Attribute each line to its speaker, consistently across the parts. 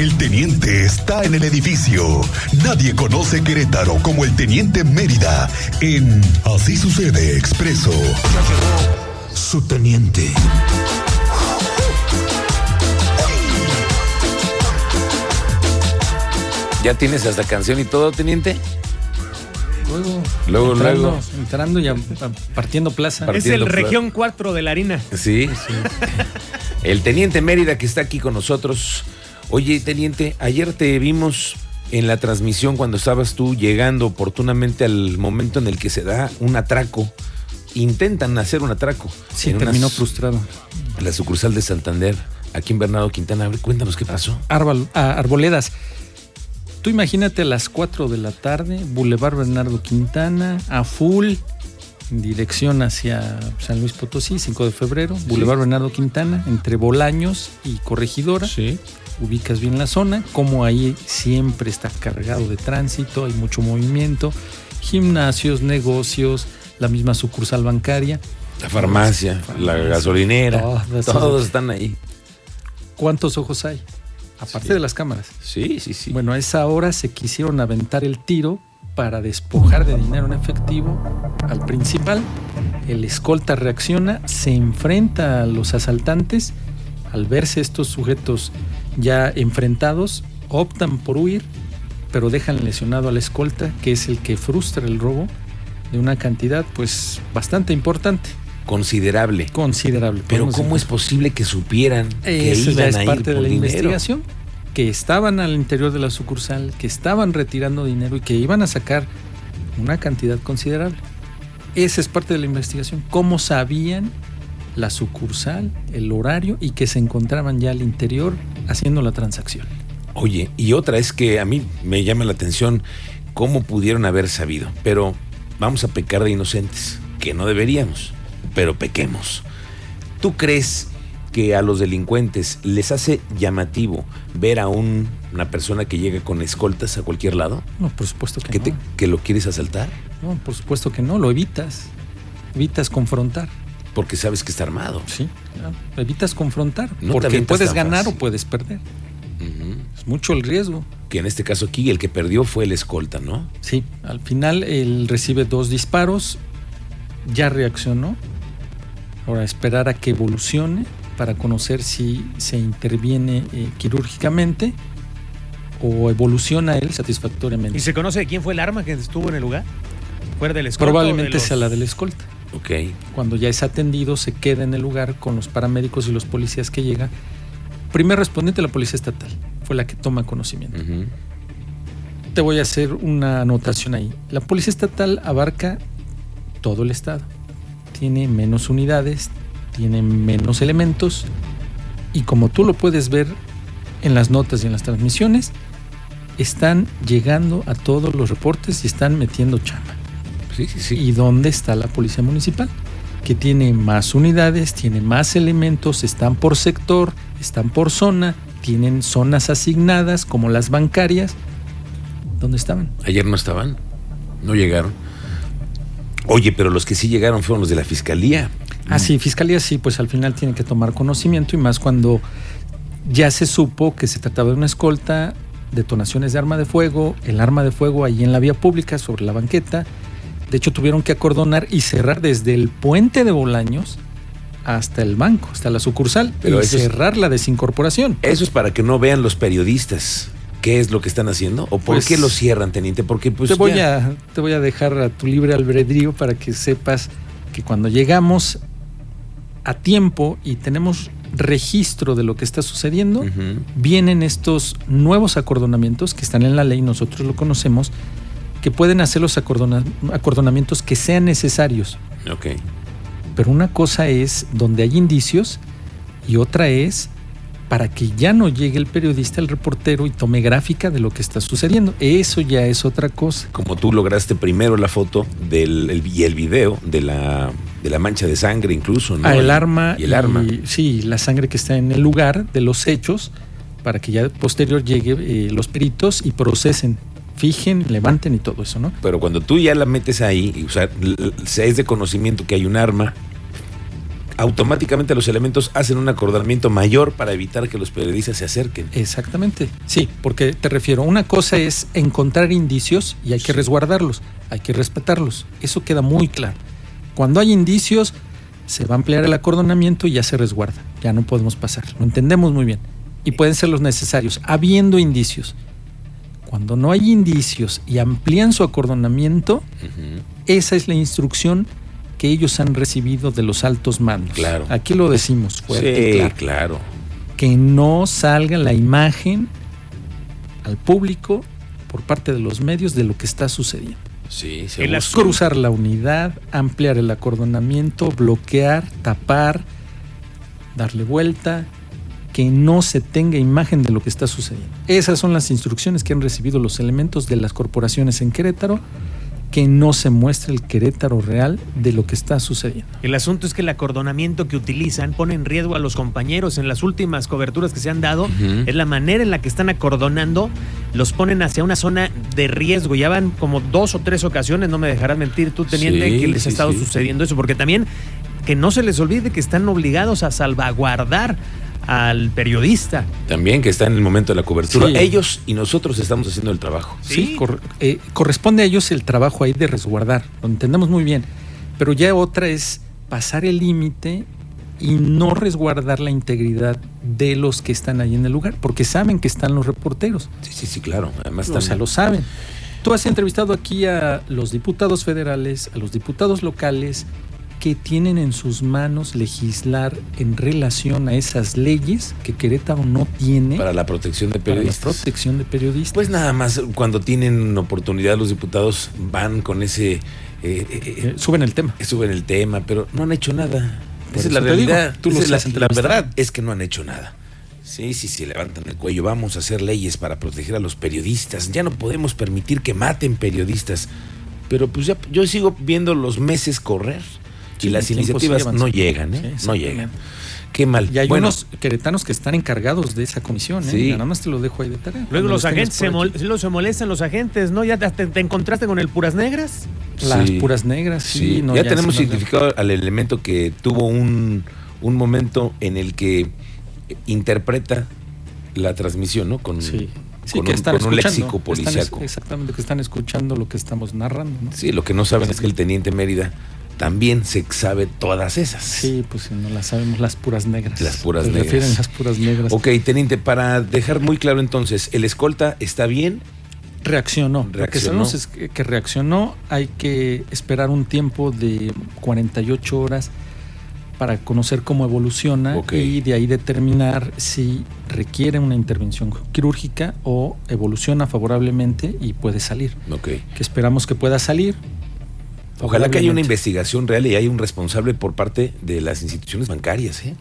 Speaker 1: El teniente está en el edificio. Nadie conoce Querétaro como el teniente Mérida en Así sucede expreso. Su teniente.
Speaker 2: ¿Ya tienes hasta canción y todo, teniente?
Speaker 3: Luego,
Speaker 2: Luego,
Speaker 3: entrando,
Speaker 2: luego.
Speaker 3: entrando y a- a- partiendo plaza.
Speaker 4: Es el región 4 de la harina.
Speaker 2: Sí. El teniente Mérida que está aquí con nosotros. Oye, teniente, ayer te vimos en la transmisión cuando estabas tú llegando oportunamente al momento en el que se da un atraco. Intentan hacer un atraco.
Speaker 3: Sí,
Speaker 2: en
Speaker 3: terminó frustrado.
Speaker 2: en la sucursal de Santander, aquí en Bernardo Quintana. A ver, cuéntanos qué pasó.
Speaker 3: Árbol- ah, arboledas. Tú imagínate a las 4 de la tarde, Boulevard Bernardo Quintana, a full, en dirección hacia San Luis Potosí, 5 de febrero, Boulevard Bernardo Quintana, entre Bolaños y Corregidora.
Speaker 2: Sí.
Speaker 3: Ubicas bien la zona, como ahí siempre está cargado de tránsito, hay mucho movimiento, gimnasios, negocios, la misma sucursal bancaria.
Speaker 2: La farmacia, la gasolinera,
Speaker 3: Todas
Speaker 2: todos están ahí.
Speaker 3: ¿Cuántos ojos hay? Aparte
Speaker 2: Sí.
Speaker 3: de las cámaras.
Speaker 2: Sí, sí, sí.
Speaker 3: Bueno, a esa hora se quisieron aventar el tiro para despojar de dinero en efectivo al principal. El escolta reacciona, se enfrenta a los asaltantes. Al verse estos sujetos ya enfrentados, optan por huir, pero dejan lesionado al escolta, que es el que frustra el robo de una cantidad pues bastante importante,
Speaker 2: Considerable.
Speaker 3: considerable.
Speaker 2: Pero ¿cómo es posible que supieran que iban
Speaker 3: es
Speaker 2: a ir
Speaker 3: parte de
Speaker 2: por
Speaker 3: la
Speaker 2: dinero?
Speaker 3: investigación. Que estaban al interior de la sucursal, que estaban retirando dinero y que iban a sacar una cantidad considerable. Esa es parte de la investigación. ¿Cómo sabían la sucursal, el horario y que se encontraban ya al interior haciendo la transacción?
Speaker 2: Oye, y otra es que a mí me llama la atención cómo pudieron haber sabido, pero vamos a pecar de inocentes, que no deberíamos, pero pequemos. ¿Tú crees que a los delincuentes les hace llamativo ver a un- una persona que llega con escoltas a cualquier lado?
Speaker 3: No, por supuesto que,
Speaker 2: ¿Que,
Speaker 3: no.
Speaker 2: te- que lo quieres asaltar?
Speaker 3: No, por supuesto que no. Lo evitas. Evitas confrontar.
Speaker 2: Porque sabes que está armado.
Speaker 3: Sí. claro. Evitas confrontar.
Speaker 2: No
Speaker 3: porque puedes ganar
Speaker 2: fácil.
Speaker 3: o puedes perder. Es mucho el riesgo.
Speaker 2: Que en este caso aquí el que perdió fue el escolta, ¿no?
Speaker 3: Sí, al final él recibe dos disparos, ya reaccionó. Ahora esperar a que evolucione para conocer si se interviene eh, quirúrgicamente o evoluciona él satisfactoriamente.
Speaker 4: ¿Y se conoce de quién fue el arma que estuvo en el lugar? ¿Fuera del escolta o de
Speaker 3: Probablemente
Speaker 4: los-
Speaker 3: sea la del escolta.
Speaker 2: Ok.
Speaker 3: Cuando ya es atendido, se queda en el lugar con los paramédicos y los policías que llegan. Primer respondiente, la Policía Estatal, fue la que toma conocimiento. Te voy a hacer una anotación ahí. La Policía Estatal abarca todo el estado. Tiene menos unidades, tiene menos elementos y como tú lo puedes ver en las notas y en las transmisiones, están llegando a todos los reportes y están metiendo chamba.
Speaker 2: Sí, sí, sí.
Speaker 3: ¿Y dónde está la Policía Municipal? Que tiene más unidades, tiene más elementos, están por sector, están por zona, tienen zonas asignadas como las bancarias. ¿Dónde estaban?
Speaker 2: Ayer no estaban, no llegaron. Oye, pero los que sí llegaron fueron los de la fiscalía.
Speaker 3: Ah, sí, Fiscalía sí, pues al final tiene que tomar conocimiento y más cuando ya se supo que se trataba de una escolta, detonaciones de arma de fuego, el arma de fuego ahí en la vía pública sobre la banqueta. De hecho, tuvieron que acordonar y cerrar desde el puente de Bolaños hasta el banco, hasta la sucursal,
Speaker 2: Pero
Speaker 3: y
Speaker 2: es-
Speaker 3: cerrar la desincorporación.
Speaker 2: Eso es para que no vean los periodistas qué es lo que están haciendo o por
Speaker 3: Pues-
Speaker 2: qué lo cierran, teniente. Porque pues
Speaker 3: te, voy
Speaker 2: ya-
Speaker 3: a, te voy a dejar a tu libre albedrío para que sepas que cuando llegamos a tiempo y tenemos registro de lo que está sucediendo, vienen estos nuevos acordonamientos que están en la ley, nosotros lo conocemos, que pueden hacer los acordona- acordonamientos que sean necesarios.
Speaker 2: Ok.
Speaker 3: Pero una cosa es donde hay indicios y otra es para que ya no llegue el periodista, el reportero y tome gráfica de lo que está sucediendo. Eso ya es otra cosa.
Speaker 2: Como tú lograste primero la foto del, el- y el video de la, de la mancha de sangre incluso, ¿no?
Speaker 3: Ah, el arma
Speaker 2: Y el arma.
Speaker 3: sí, la sangre que está en el lugar de los hechos para que ya posterior llegue eh, los peritos y procesen, fijen, levanten y todo eso, ¿no?
Speaker 2: Pero cuando tú ya la metes ahí, o sea, es de conocimiento que hay un arma, automáticamente los elementos hacen un acordamiento mayor para evitar que los periodistas se acerquen.
Speaker 3: Exactamente, sí, porque te refiero, una cosa es encontrar indicios y hay que resguardarlos, hay que respetarlos, eso queda muy claro. Cuando hay indicios, se va a ampliar el acordonamiento y ya se resguarda, ya no podemos pasar, lo entendemos muy bien. Y pueden ser los necesarios, habiendo indicios. Cuando no hay indicios y amplían su acordonamiento, esa es la instrucción que ellos han recibido de los altos mandos.
Speaker 2: Claro.
Speaker 3: Aquí lo decimos fuerte y
Speaker 2: Sí,
Speaker 3: claro.
Speaker 2: claro.
Speaker 3: Que no salga la imagen al público por parte de los medios de lo que está sucediendo.
Speaker 2: Sí, se
Speaker 4: El.
Speaker 3: Cruzar la unidad, ampliar el acordonamiento, bloquear, tapar, darle vuelta, que no se tenga imagen de lo que está sucediendo. Esas son las instrucciones que han recibido los elementos de las corporaciones en Querétaro, que no se muestre el Querétaro real de lo que está sucediendo.
Speaker 4: El asunto es que el acordonamiento que utilizan pone en riesgo a los compañeros en las últimas coberturas que se han dado.
Speaker 2: Ujú.
Speaker 4: Es la manera en la que están acordonando, los ponen hacia una zona de riesgo. Ya van como dos o tres ocasiones, no me dejarás mentir tú, teniente,
Speaker 2: Sí,
Speaker 4: que les
Speaker 2: sí,
Speaker 4: ha estado
Speaker 2: sí.
Speaker 4: sucediendo eso, porque también que no se les olvide que están obligados a salvaguardar al periodista.
Speaker 2: También que está en el momento de la cobertura.
Speaker 3: Sí.
Speaker 2: Ellos y nosotros estamos haciendo el trabajo.
Speaker 3: Sí,
Speaker 4: Sí.
Speaker 3: cor- eh, corresponde a ellos el trabajo ahí de resguardar, lo entendemos muy bien, pero ya otra es pasar el límite y no resguardar la integridad de los que están ahí en el lugar, porque saben que están los reporteros,
Speaker 2: Sí, sí, sí, claro. Además,
Speaker 3: o sea, lo saben. Tú has entrevistado aquí a los diputados federales, a los diputados locales, que tienen en sus manos legislar en relación a esas leyes que Querétaro no tiene
Speaker 2: para la protección de
Speaker 3: para la
Speaker 2: periodistas.
Speaker 3: protección de periodistas.
Speaker 2: Pues nada más, cuando tienen oportunidad los diputados van con ese... eh, eh,
Speaker 3: Eh, suben el tema.
Speaker 2: suben el tema, pero no han hecho nada.
Speaker 3: Por
Speaker 2: Esa es la
Speaker 3: te digo,
Speaker 2: realidad.
Speaker 3: tú
Speaker 2: es la, la verdad es que no han hecho nada. Sí, sí, sí, levantan el cuello. Vamos a hacer leyes para proteger a los periodistas. Ya no podemos permitir que maten periodistas. Pero pues ya yo sigo viendo los meses correr y las iniciativas no llegan,
Speaker 3: Sí,
Speaker 2: ¿eh? no llegan. Qué mal.
Speaker 3: Y hay
Speaker 2: Bueno,
Speaker 3: unos queretanos que están encargados de esa comisión, ¿eh?
Speaker 2: Sí.
Speaker 3: Nada más te lo dejo ahí de tarea.
Speaker 4: Luego los agentes, se, mol- se molestan los agentes, ¿no? ¿Ya te, te encontraste con el Puras Negras?
Speaker 3: Las
Speaker 2: Sí.
Speaker 3: puras negras, sí.
Speaker 2: Sí,
Speaker 3: no,
Speaker 2: ya, tenemos identificado al elemento que tuvo un, un momento en el que interpreta la transmisión, ¿no? Con,
Speaker 3: Sí. Sí,
Speaker 2: con
Speaker 3: que
Speaker 2: un,
Speaker 3: están
Speaker 2: con un
Speaker 3: escuchando,
Speaker 2: léxico
Speaker 3: están
Speaker 2: policíaco.
Speaker 3: exactamente, que están escuchando lo que estamos narrando, ¿no?
Speaker 2: Sí, lo que no saben es que el teniente Mérida también se sabe todas esas.
Speaker 3: Sí, pues si no las sabemos, las puras negras.
Speaker 2: Las puras
Speaker 3: Se
Speaker 2: negras.
Speaker 3: refieren las puras negras.
Speaker 2: Ok, teniente, para dejar muy claro entonces, ¿el escolta está bien?
Speaker 3: Reaccionó. Lo que
Speaker 2: Reaccionó.
Speaker 3: sabemos es que, que reaccionó. Hay que esperar un tiempo de 48 horas para conocer cómo evoluciona
Speaker 2: Ok.
Speaker 3: y de ahí determinar si requiere una intervención quirúrgica o evoluciona favorablemente y puede salir.
Speaker 2: Ok.
Speaker 3: Que esperamos que pueda salir.
Speaker 2: Ojalá que haya una investigación real y haya un responsable por parte de las instituciones bancarias, ¿eh?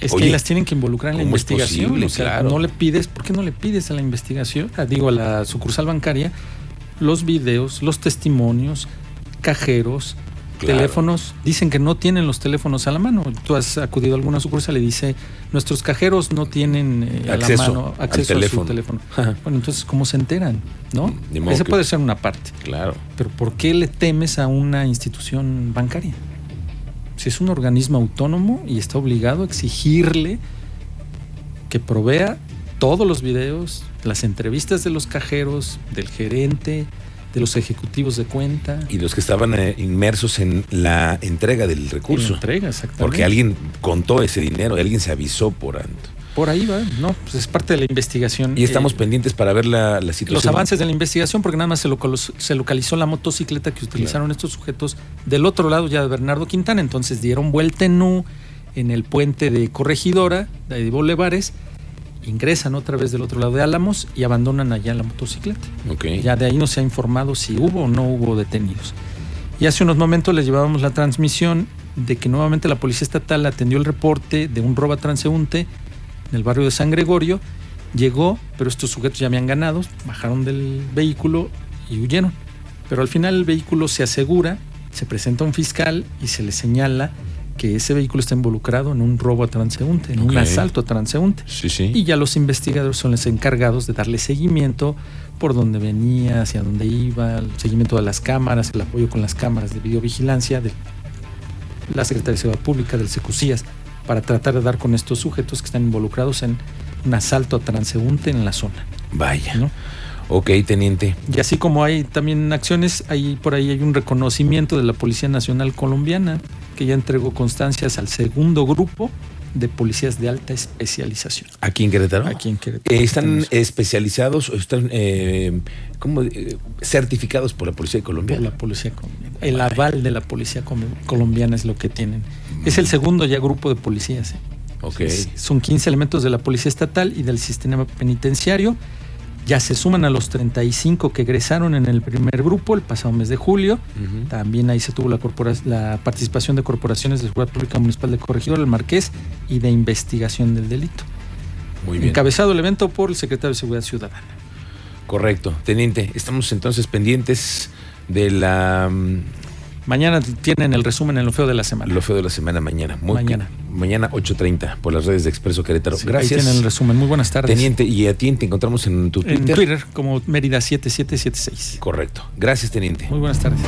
Speaker 3: Es
Speaker 2: Oye,
Speaker 3: que las tienen que involucrar en la
Speaker 2: ¿cómo es
Speaker 3: investigación.
Speaker 2: posible?
Speaker 3: o sea,
Speaker 2: Claro.
Speaker 3: no le pides, ¿por qué no le pides a la investigación? Ah, digo, a la sucursal bancaria, los videos, los testimonios, cajeros,
Speaker 2: Claro.
Speaker 3: teléfonos. Dicen que no tienen los teléfonos a la mano. Tú has acudido a alguna sucursal y dice, nuestros cajeros no tienen eh,
Speaker 2: Acceso
Speaker 3: a la mano
Speaker 2: al
Speaker 3: acceso a
Speaker 2: teléfono".
Speaker 3: su teléfono. Bueno, entonces, ¿cómo se enteran? ¿No? Esa
Speaker 2: que-
Speaker 3: puede ser una parte.
Speaker 2: Claro.
Speaker 3: Pero ¿por qué le temes a una institución bancaria? Si es un organismo autónomo y está obligado a exigirle que provea todos los videos, las entrevistas de los cajeros, del gerente, de los ejecutivos de cuenta.
Speaker 2: Y los que estaban eh, inmersos en la entrega del recurso.
Speaker 3: la entrega, exactamente.
Speaker 2: Porque alguien contó ese dinero, alguien se avisó por anto.
Speaker 3: Por ahí va, no, pues es parte de la investigación.
Speaker 2: Y estamos
Speaker 3: Eh,
Speaker 2: pendientes para ver la, la situación.
Speaker 3: los avances de la investigación, porque nada más se localizó la motocicleta que utilizaron estos sujetos del otro lado ya de Bernardo Quintana, entonces dieron vuelta en U en el puente de Corregidora, de Bolevares, ingresan otra vez del otro lado de Álamos y abandonan allá la motocicleta. Ya de ahí no se ha informado si hubo o no hubo detenidos. Y hace unos momentos les llevábamos la transmisión de que nuevamente la Policía Estatal atendió el reporte de un robo a transeúnte en el barrio de San Gregorio. Llegó, pero estos sujetos ya habían ganado, bajaron del vehículo y huyeron. Pero al final el vehículo se asegura, se presenta un fiscal y se le señala que ese vehículo está involucrado en un robo a transeúnte, en un asalto a transeúnte.
Speaker 2: Sí, sí.
Speaker 3: Y ya los investigadores son los encargados de darle seguimiento por dónde venía, hacia dónde iba, el seguimiento de las cámaras, el apoyo con las cámaras de videovigilancia, de la Secretaría de Seguridad Pública, del Secusías, para tratar de dar con estos sujetos que están involucrados en un asalto a transeúnte en la zona.
Speaker 2: Vaya.
Speaker 3: ¿no?
Speaker 2: Ok, teniente.
Speaker 3: Y así como hay también acciones, ahí por ahí hay un reconocimiento de la Policía Nacional Colombiana que ya entregó constancias al segundo grupo de policías de alta especialización.
Speaker 2: ¿Aquí en Querétaro?
Speaker 3: Aquí en Querétaro.
Speaker 2: Eh, ¿Están especializados o están eh, ¿cómo, eh, certificados por la Policía de Colombia?
Speaker 3: por la policía colombiana. El aval de la policía colombiana es lo que tienen. Es el segundo ya grupo de policías. ¿eh?
Speaker 2: Ok.
Speaker 3: Es- Son 15 elementos de la Policía Estatal y del sistema penitenciario. Ya se suman a los 35 que egresaron en el primer grupo el pasado mes de julio. También ahí se tuvo la, la participación de corporaciones de seguridad pública municipal de Corregidor, el Marqués y de investigación del delito.
Speaker 2: Muy bien.
Speaker 3: Encabezado el evento por el secretario de Seguridad Ciudadana.
Speaker 2: Correcto. Teniente, estamos entonces pendientes de la mm,
Speaker 3: Mañana tienen el resumen en lo feo de la semana.
Speaker 2: lo feo de la semana mañana. Muy-
Speaker 3: Mañana.
Speaker 2: Mañana 8.30 por las redes de Expreso Querétaro.
Speaker 3: Sí, Ahí
Speaker 2: Gracias.
Speaker 3: tienen el resumen. Muy buenas tardes.
Speaker 2: Teniente, y a ti te encontramos en tu Twitter.
Speaker 3: En Twitter como Mérida 7776.
Speaker 2: Correcto. Gracias, teniente.
Speaker 3: Muy buenas tardes.